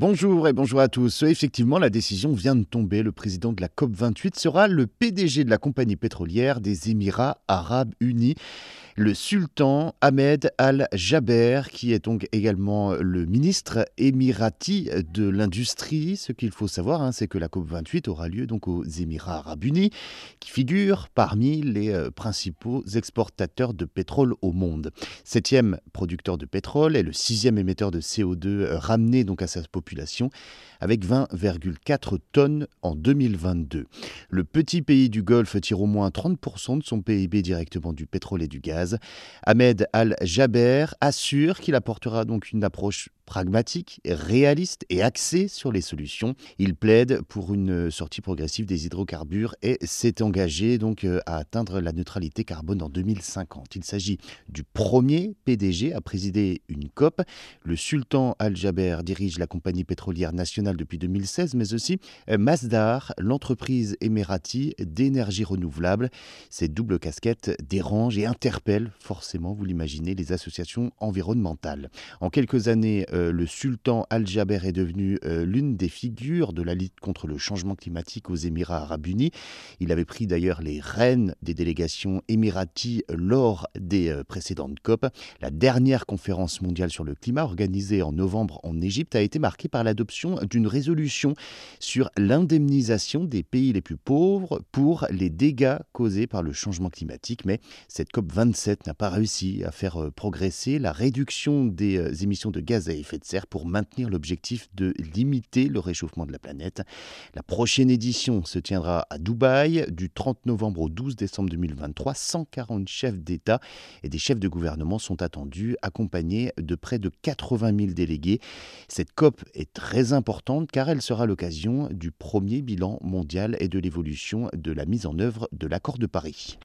Bonjour et bonjour à tous. Effectivement, la décision vient de tomber. Le président de la COP28 sera le PDG de la compagnie pétrolière des Émirats arabes unis le sultan Ahmed Al-Jaber, qui est donc également le ministre émirati de l'industrie. Ce qu'il faut savoir, hein, c'est que la COP28 aura lieu donc aux Émirats arabes unis, qui figurent parmi les euh, principaux exportateurs de pétrole au monde. Septième producteur de pétrole et le sixième émetteur de CO2 euh, ramené donc à sa population, avec 20,4 tonnes en 2022. Le petit pays du Golfe tire au moins 30% de son PIB directement du pétrole et du gaz. Ahmed Al-Jaber assure qu'il apportera donc une approche pragmatique, réaliste et axé sur les solutions. Il plaide pour une sortie progressive des hydrocarbures et s'est engagé donc euh, à atteindre la neutralité carbone en 2050. Il s'agit du premier PDG à présider une COP. Le sultan Al-Jaber dirige la compagnie pétrolière nationale depuis 2016, mais aussi euh, Masdar, l'entreprise émirati d'énergie renouvelable. Ces doubles casquettes dérangent et interpellent forcément, vous l'imaginez, les associations environnementales. En quelques années, euh, le sultan Al-Jaber est devenu euh, l'une des figures de la lutte contre le changement climatique aux Émirats arabes unis. Il avait pris d'ailleurs les rênes des délégations émiraties lors des euh, précédentes COP. La dernière conférence mondiale sur le climat, organisée en novembre en Égypte, a été marquée par l'adoption d'une résolution sur l'indemnisation des pays les plus pauvres pour les dégâts causés par le changement climatique. Mais cette COP 27 n'a pas réussi à faire progresser la réduction des émissions de gaz à de serre pour maintenir l'objectif de limiter le réchauffement de la planète. La prochaine édition se tiendra à Dubaï du 30 novembre au 12 décembre 2023. 140 chefs d'État et des chefs de gouvernement sont attendus, accompagnés de près de 80 000 délégués. Cette COP est très importante car elle sera l'occasion du premier bilan mondial et de l'évolution de la mise en œuvre de l'accord de Paris.